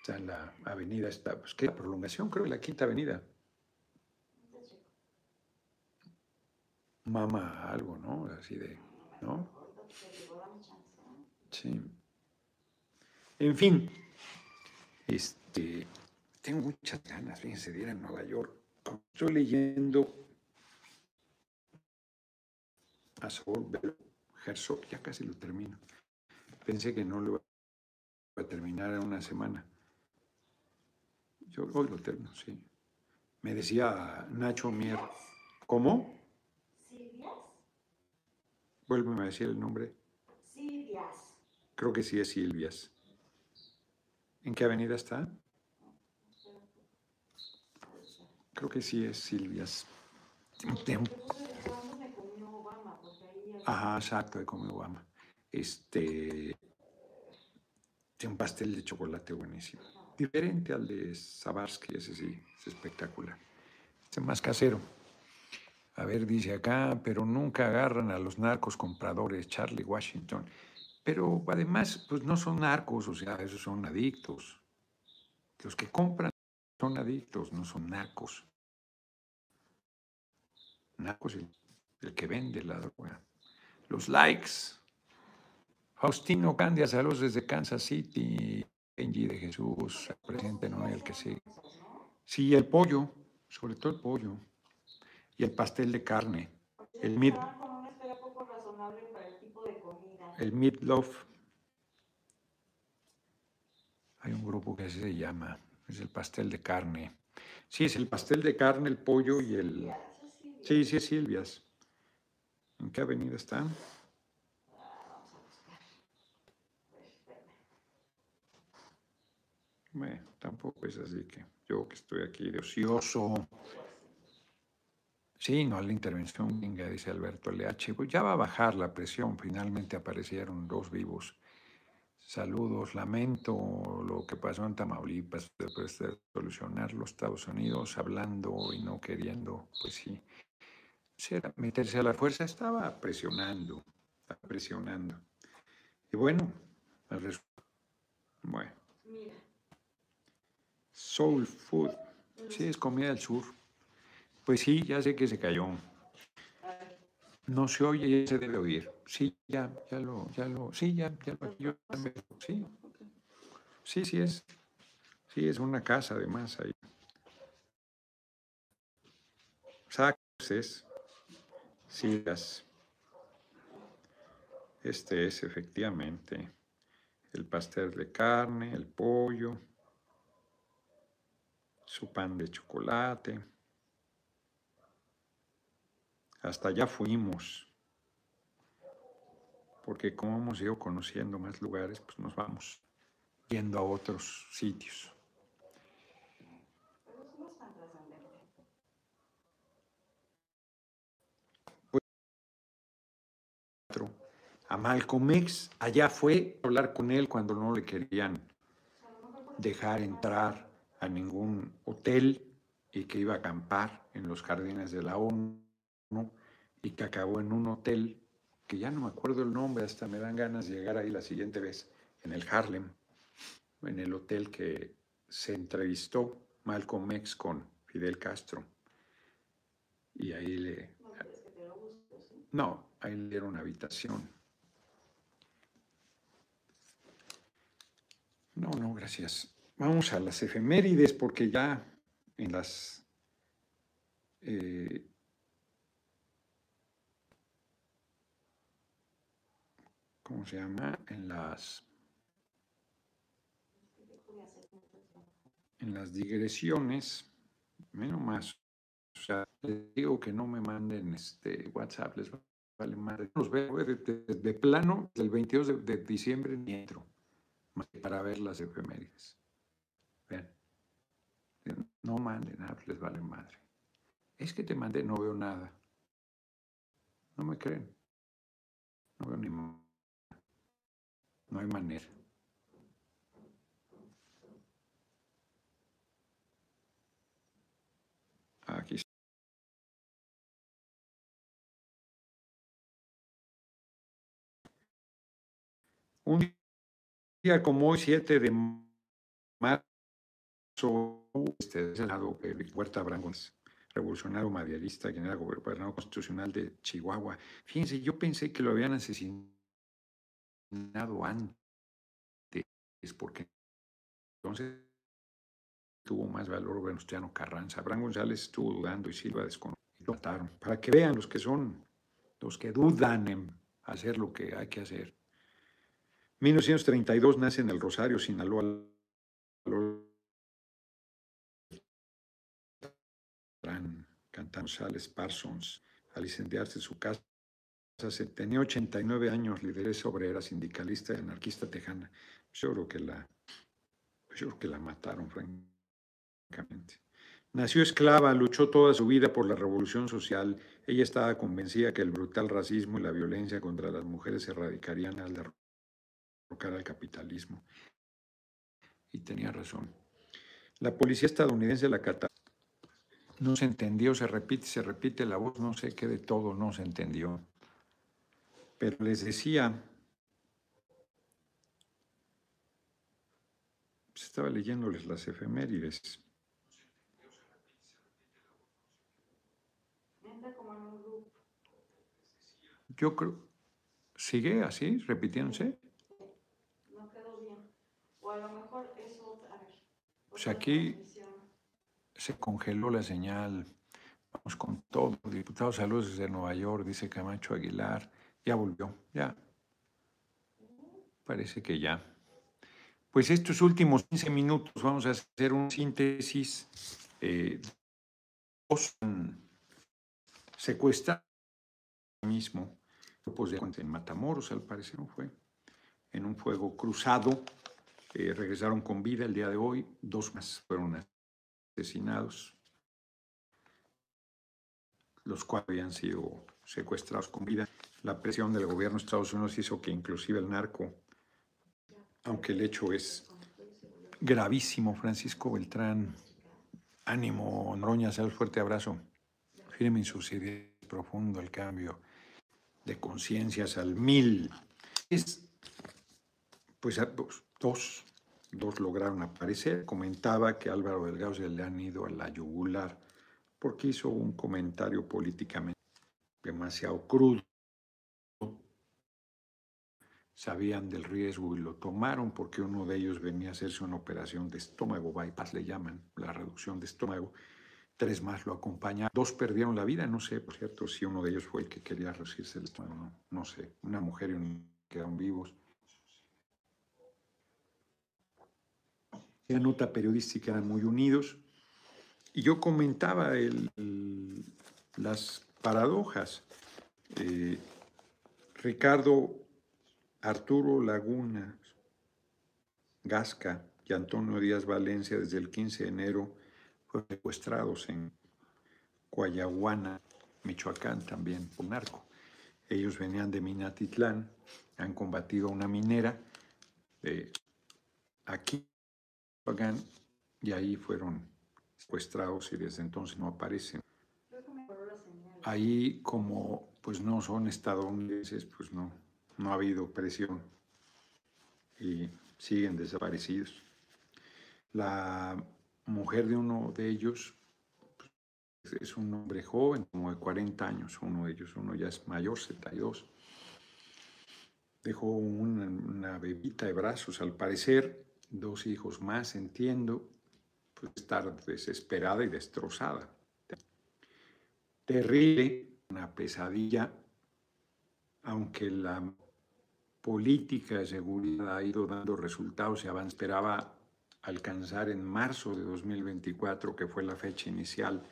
Está en la avenida, está, pues, ¿qué? La prolongación, creo, la quinta avenida. Mama algo, ¿no? Así de, ¿no? Sí. En fin, este, tengo muchas ganas, fíjense, de ir a Nueva York. Estoy leyendo a Herzog, ya casi lo termino. Pensé que no lo iba a terminar en una semana. Yo hoy lo termino, sí. Me decía Nacho Mier, ¿cómo? Vuélveme a decir el nombre. Silvias. Creo que sí es Silvias. ¿En qué avenida está? Creo que sí es Silvias. Ajá, exacto, de comió Obama. Este, tiene un pastel de chocolate buenísimo. Diferente al de Sabarsky, ese sí, es espectacular. Este es más casero. A ver, dice acá, pero nunca agarran a los narcos compradores, Charlie Washington. Pero además, pues no son narcos, o sea, esos son adictos. Los que compran son adictos, no son narcos. Narcos el, el que vende la droga. Los likes. Faustino Candia, saludos desde Kansas City. Benji de Jesús, presidente Noel, que sí. Sí, el pollo, sobre todo el pollo. Y el pastel de carne. El meat. El meatloaf. Hay un grupo que así se llama. Es el pastel de carne. Sí, es el pastel de carne, el pollo y el. Sí, sí, es Silvias. ¿En qué avenida está? Bueno, tampoco es así que yo que estoy aquí de ocioso. Sí, no la intervención venga, dice Alberto LH. Pues ya va a bajar la presión. Finalmente aparecieron dos vivos. Saludos, lamento lo que pasó en Tamaulipas después de solucionar los Estados Unidos, hablando y no queriendo, pues sí, meterse a la fuerza, estaba presionando, estaba presionando. Y bueno, el bueno. Soul food. Sí, es comida del sur. Pues sí, ya sé que se cayó. No se oye, se debe oír. Sí, ya, ya lo, ya lo, sí, ya, ya lo, yo también, sí. Sí, sí es. Sí, es una casa además ahí. Sacos es. Sí, Este es efectivamente el pastel de carne, el pollo, su pan de chocolate. Hasta allá fuimos, porque como hemos ido conociendo más lugares, pues nos vamos yendo a otros sitios. a Malcolm X, allá fue a hablar con él cuando no le querían dejar entrar a ningún hotel y que iba a acampar en los jardines de la ONU y que acabó en un hotel que ya no me acuerdo el nombre, hasta me dan ganas de llegar ahí la siguiente vez, en el Harlem, en el hotel que se entrevistó Malcolm X con Fidel Castro. Y ahí le... No, ahí le dieron una habitación. No, no, gracias. Vamos a las efemérides porque ya en las eh, ¿cómo se llama? En las en las digresiones, menos más. O sea, les digo que no me manden este WhatsApp, les vale madre. Los veo de, plano del 22 de, diciembre ni entro para ver las efemérides. Vean. No manden nada, les vale madre. Es que te mandé, no veo nada. No me creen. No veo ni No hay manera. Aquí está. Un día como hoy, 7 de marzo, este senado de Huerta Brangones, revolucionario madierista, quien era gobernador constitucional de Chihuahua. Fíjense, yo pensé que lo habían asesinado antes, porque entonces tuvo más valor Venustiano Carranza. Abraham González estuvo dudando y Silva desconocido. Para que vean los que son, los que dudan en hacer lo que hay que hacer. 1932 nace en el Rosario, Sinaloa. Cantando Sales Parsons, al incendiarse su casa, tenía 89 años, lideresa obrera, sindicalista y anarquista tejana. Yo creo que la, yo creo que la mataron, francamente. Nació esclava, luchó toda su vida por la revolución social. Ella estaba convencida que el brutal racismo y la violencia contra las mujeres se erradicarían al derrotar al capitalismo. Y tenía razón. La policía estadounidense la cata. No se entendió, se repite, se repite la voz, no sé qué de todo no se entendió. Pero les decía, estaba leyéndoles las efemérides. Yo creo, ¿sigue así, repitiéndose? Pues aquí se congeló la señal. Vamos con todo. Diputado Saludos desde Nueva York, dice Camacho Aguilar. Ya volvió, ya. Parece que ya. Pues estos últimos 15 minutos vamos a hacer un síntesis. Eh, secuestra mismo grupos de en Matamoros, al parecer fue, en un fuego cruzado eh, regresaron con vida el día de hoy, dos más fueron asesinados. los cuales habían sido secuestrados con vida. La presión del gobierno de Estados Unidos hizo que inclusive el narco, aunque el hecho es gravísimo, Francisco Beltrán, ánimo, Noroña, un fuerte abrazo, firme ideas, profundo el cambio de conciencias al mil. Es, pues dos, dos lograron aparecer. Comentaba que Álvaro Delgado se le han ido a la yugular porque hizo un comentario políticamente demasiado crudo. Sabían del riesgo y lo tomaron porque uno de ellos venía a hacerse una operación de estómago, bypass le llaman, la reducción de estómago. Tres más lo acompañaron. Dos perdieron la vida, no sé, por cierto, si uno de ellos fue el que quería reducirse el estómago, no, sé. Una mujer y un quedaron vivos. La nota periodística eran muy unidos. Y yo comentaba las paradojas. Eh, Ricardo Arturo Laguna Gasca y Antonio Díaz Valencia desde el 15 de enero fueron secuestrados en Coayaguana, Michoacán también, por narco. Ellos venían de Minatitlán, han combatido a una minera de aquí, y ahí fueron secuestrados y desde entonces no aparecen. Ahí como pues no son estadounidenses, pues no, no ha habido presión y siguen desaparecidos. La mujer de uno de ellos pues, es un hombre joven, como de 40 años, uno de ellos, uno ya es mayor, 72. Dejó una, una bebita de brazos, al parecer, dos hijos más, entiendo, pues estar desesperada y destrozada. Terrible, una pesadilla, aunque la política de seguridad ha ido dando resultados, se esperaba alcanzar en marzo de 2024, que fue la fecha inicial,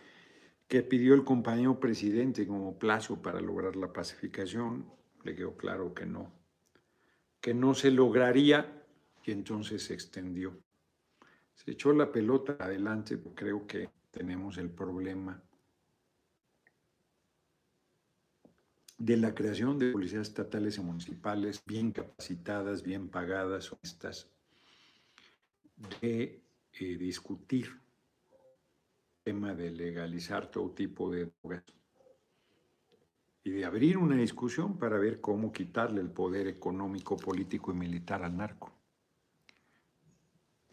que pidió el compañero presidente como plazo para lograr la pacificación, le quedó claro que no, que no se lograría y entonces se extendió. Se echó la pelota adelante, creo que tenemos el problema de la creación de policías estatales y municipales bien capacitadas, bien pagadas, honestas, de eh, discutir el tema de legalizar todo tipo de drogas y de abrir una discusión para ver cómo quitarle el poder económico, político y militar al narco.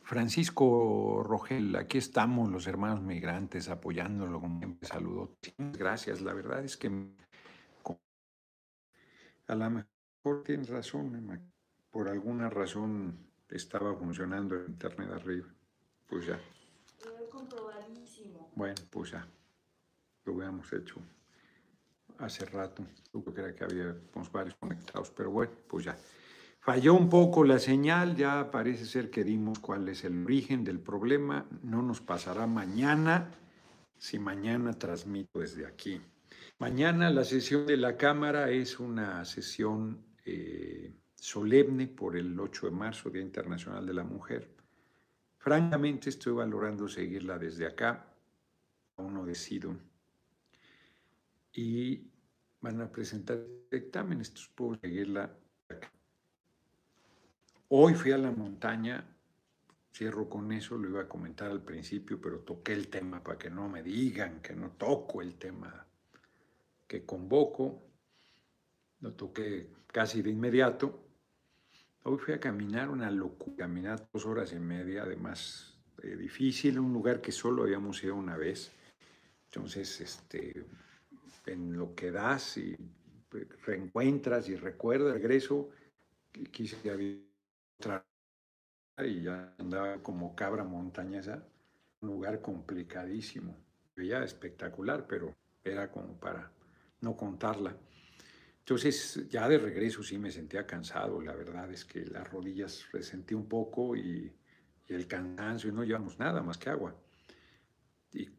Francisco Rogel, aquí estamos los hermanos migrantes apoyándolo, como siempre saludo. Gracias, la verdad es que a lo mejor tienes razón, por alguna razón estaba funcionando el internet arriba. Pues ya. Bueno, pues ya. Lo hubiéramos hecho hace rato. Yo creo que había varios conectados, pero bueno, pues ya. Falló un poco la señal, ya parece ser que dimos cuál es el origen del problema. No nos pasará mañana si mañana transmito desde aquí. Mañana la sesión de la Cámara es una sesión eh, solemne por el 8 de marzo, Día Internacional de la Mujer. Francamente estoy valorando seguirla desde acá, aún no decido. Y van a presentar dictámenes, puedo seguirla acá. Hoy fui a la montaña, cierro con eso, lo iba a comentar al principio, pero toqué el tema para que no me digan que no toco el tema que convoco, lo toqué casi de inmediato. Hoy fui a caminar una locura, caminar dos horas y media, además eh, difícil, un lugar que solo habíamos ido una vez. Entonces, este, en lo que das y reencuentras y recuerdas, regreso, quise y ya andaba como cabra montañesa, un lugar complicadísimo, ya espectacular, pero era como para no contarla. Entonces ya de regreso sí me sentía cansado, la verdad es que las rodillas resentí un poco y, el cansancio y no llevamos nada más que agua. Y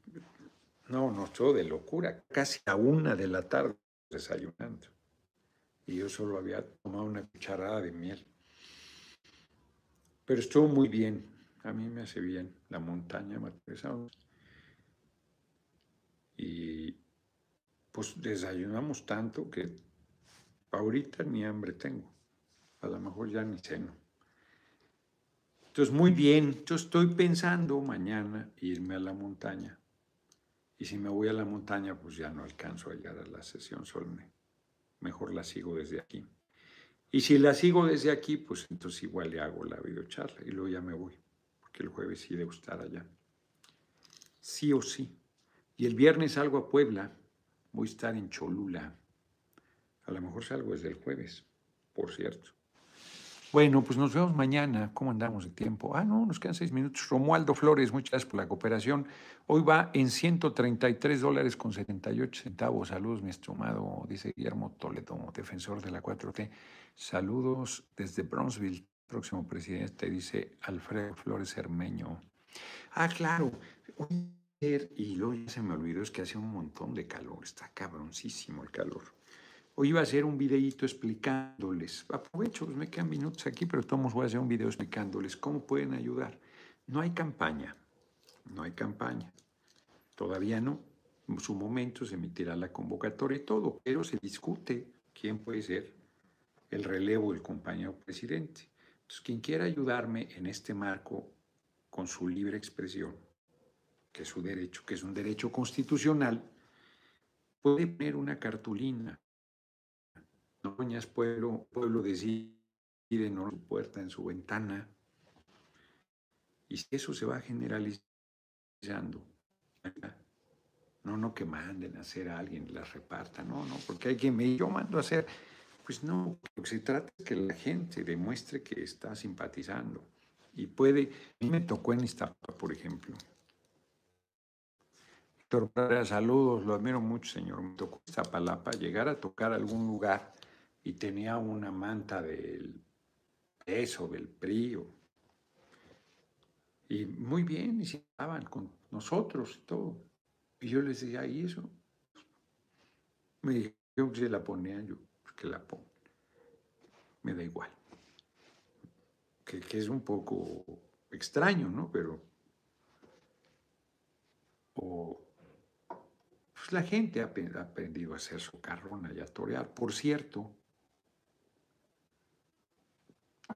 no, no, todo de locura, casi a una de la tarde desayunando. Y yo solo había tomado una cucharada de miel. Pero estuvo muy bien. A mí me hace bien la montaña, Y pues desayunamos tanto que ahorita ni hambre tengo. A lo mejor ya ni ceno. Entonces, muy bien, yo estoy pensando mañana irme a la montaña. Y si me voy a la montaña, pues ya no alcanzo a llegar a la sesión solemne. Mejor la sigo desde aquí. Y si la sigo desde aquí, pues entonces igual le hago la videocharla y luego ya me voy, porque el jueves sí debo estar allá. Sí o sí. Y el viernes salgo a Puebla, voy a estar en Cholula. A lo mejor salgo desde el jueves, por cierto. Bueno, pues nos vemos mañana. ¿Cómo andamos de tiempo? Ah, no, nos quedan seis minutos. Romualdo Flores, muchas gracias por la cooperación. Hoy va en 133 dólares con 78 centavos. Saludos, mi estimado, dice Guillermo Toledo, defensor de la 4T. Saludos desde Bronzeville, próximo presidente, dice Alfredo Flores Hermeño. Ah, claro. Y luego ya se me olvidó, es que hace un montón de calor. Está cabroncísimo el calor. Hoy iba a hacer un videíto explicándoles, aprovecho, pues me quedan minutos aquí, pero todos voy a hacer un video explicándoles cómo pueden ayudar. No hay campaña, no hay campaña. Todavía no. En su momento se emitirá la convocatoria y todo, pero se discute quién puede ser el relevo del compañero presidente. Entonces, quien quiera ayudarme en este marco con su libre expresión, que es su derecho, que es un derecho constitucional, puede poner una cartulina Noroñas, pueblo, pueblo decide en su puerta, en su ventana. Y si eso se va generalizando, no, no que manden a hacer a alguien, la reparta, no, no, porque hay quien me, yo mando a hacer, pues no, lo que se trata es que la gente demuestre que está simpatizando. Y puede, a mí me tocó en Iztapa, por ejemplo. Víctor saludos, lo admiro mucho, señor. Me tocó en Iztapalapa llegar a tocar algún lugar y tenía una manta del peso, del frío. Y muy bien, y se estaban con nosotros y todo. Y yo les decía, ¿y eso? Me dijeron que se la ponían, yo, pues que la pongo. Me da igual. Que, que, es un poco extraño, ¿no? Pero. O, pues la gente ha aprendido a hacer socarrona y a torear. Por cierto,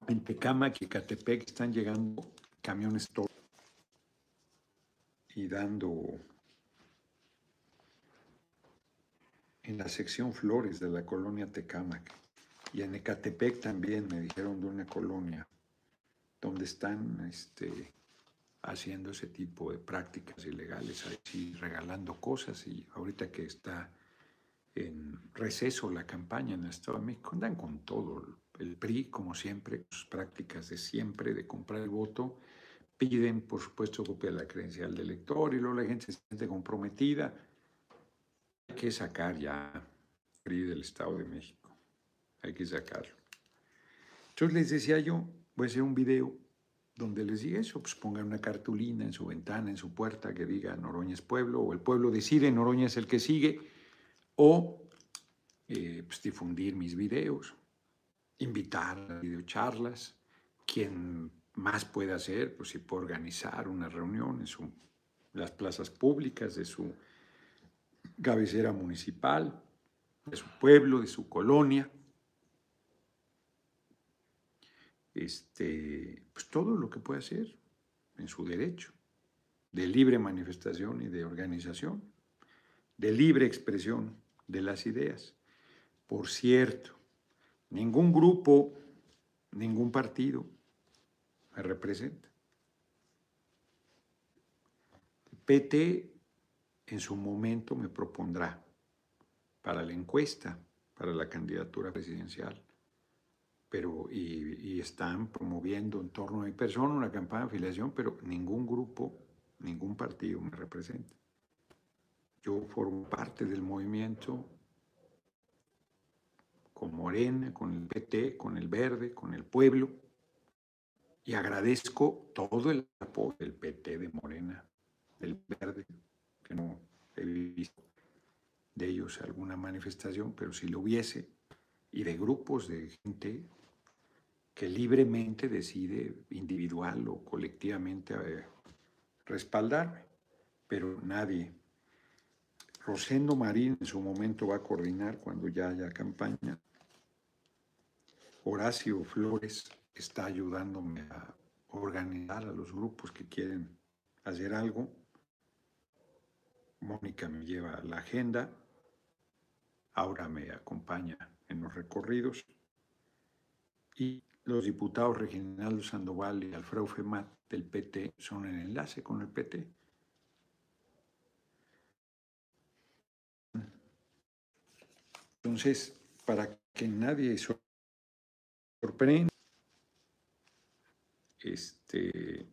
en Tecámac y están llegando camiones todos y dando en la sección Flores de la colonia Tecámac y en Ecatepec también me dijeron de una colonia donde están este, haciendo ese tipo de prácticas ilegales, así regalando cosas y ahorita que está en receso la campaña en el Estado de México, andan con todo el PRI, como siempre, sus prácticas de siempre, de comprar el voto, piden, por supuesto, copia de la credencial del elector y luego la gente se siente comprometida. Hay que sacar ya el PRI del Estado de México. Hay que sacarlo. Entonces les decía yo, voy a hacer un video donde les diga eso, pues pongan una cartulina en su ventana, en su puerta que diga Noroña es pueblo, o el pueblo decide, Noroña es el que sigue, o eh, pues, difundir mis videos invitar a videocharlas, quien más puede hacer, pues si puede organizar una reunión en las plazas públicas de su cabecera municipal, de su pueblo, de su colonia. Este, pues todo lo que puede hacer en su derecho de libre manifestación y de organización, de libre expresión de las ideas. Por cierto, Ningún grupo, ningún partido me representa. PT en su momento me propondrá para la encuesta, para la candidatura presidencial, pero y, están promoviendo en torno a mi persona una campaña de afiliación, pero ningún grupo, ningún partido me representa. Yo formo parte del movimiento con Morena, con el PT, con el Verde, con el pueblo. Y agradezco todo el apoyo del PT, de Morena, del Verde, que no he visto de ellos alguna manifestación, pero si lo hubiese, y de grupos de gente que libremente decide individual o colectivamente eh, respaldarme, pero nadie. Rosendo Marín en su momento va a coordinar cuando ya haya campaña. Horacio Flores está ayudándome a organizar a los grupos que quieren hacer algo. Mónica me lleva la agenda. Ahora me acompaña en los recorridos. Y los diputados Reginaldo Sandoval y Alfredo Femat del PT son el enlace con el PT. Entonces, para que nadie sorprenda, este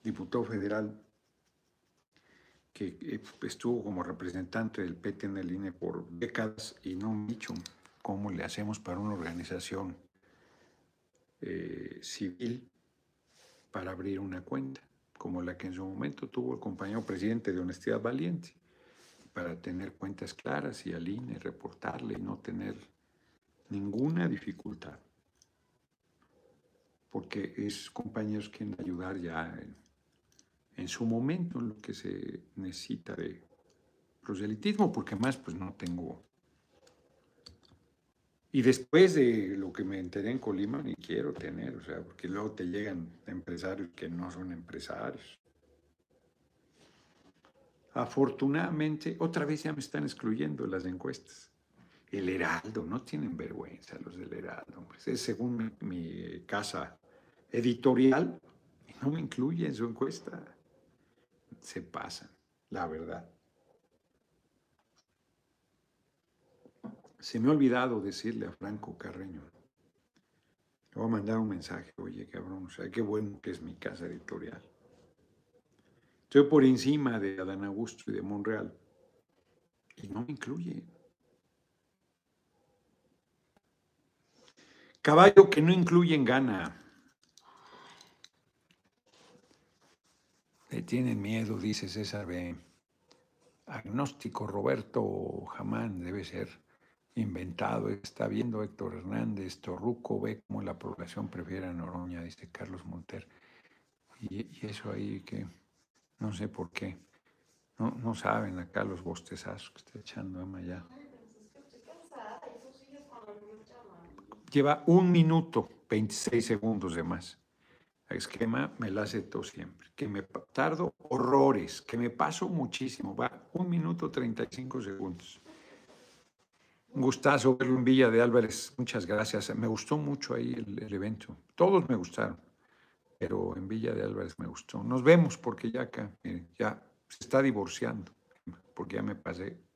diputado federal que estuvo como representante del PT en el INE por décadas y no dicho cómo le hacemos para una organización eh, civil para abrir una cuenta, como la que en su momento tuvo el compañero presidente de Honestidad Valiente, para tener cuentas claras y al INE reportarle y no tener ninguna dificultad, porque es compañeros quien ayudar ya en, en su momento en lo que se necesita de proselitismo, porque más pues no tengo. Y después de lo que me enteré en Colima, ni quiero tener, o sea, porque luego te llegan empresarios que no son empresarios. Afortunadamente, otra vez ya me están excluyendo las encuestas. El Heraldo, no tienen vergüenza los del Heraldo. Pues es según mi, mi casa editorial no me incluye en su encuesta se pasan, la verdad. Se me ha olvidado decirle a Franco Carreño, le voy a mandar un mensaje, oye cabrón, o sea, qué bueno que es mi casa editorial. Estoy por encima de Adán Augusto y de Monreal y no me incluye. Caballo que no incluye en gana. Le tienen miedo, dice César B. Agnóstico Roberto Jamán debe ser inventado. Está viendo Héctor Hernández, Torruco ve cómo la población prefiere a Noroña, dice Carlos Monter. Y, eso ahí que no sé por qué. No, no saben acá los bostezazos que está echando Ama ya. Lleva un minuto, 26 segundos de más esquema me la hace todo siempre, que me tardo horrores, que me paso muchísimo, va un minuto 35 segundos. Un gustazo verlo en Villa de Álvarez, muchas gracias. Me gustó mucho ahí el, evento, todos me gustaron, pero en Villa de Álvarez me gustó. Nos vemos porque ya acá, ya se está divorciando, porque ya me pasé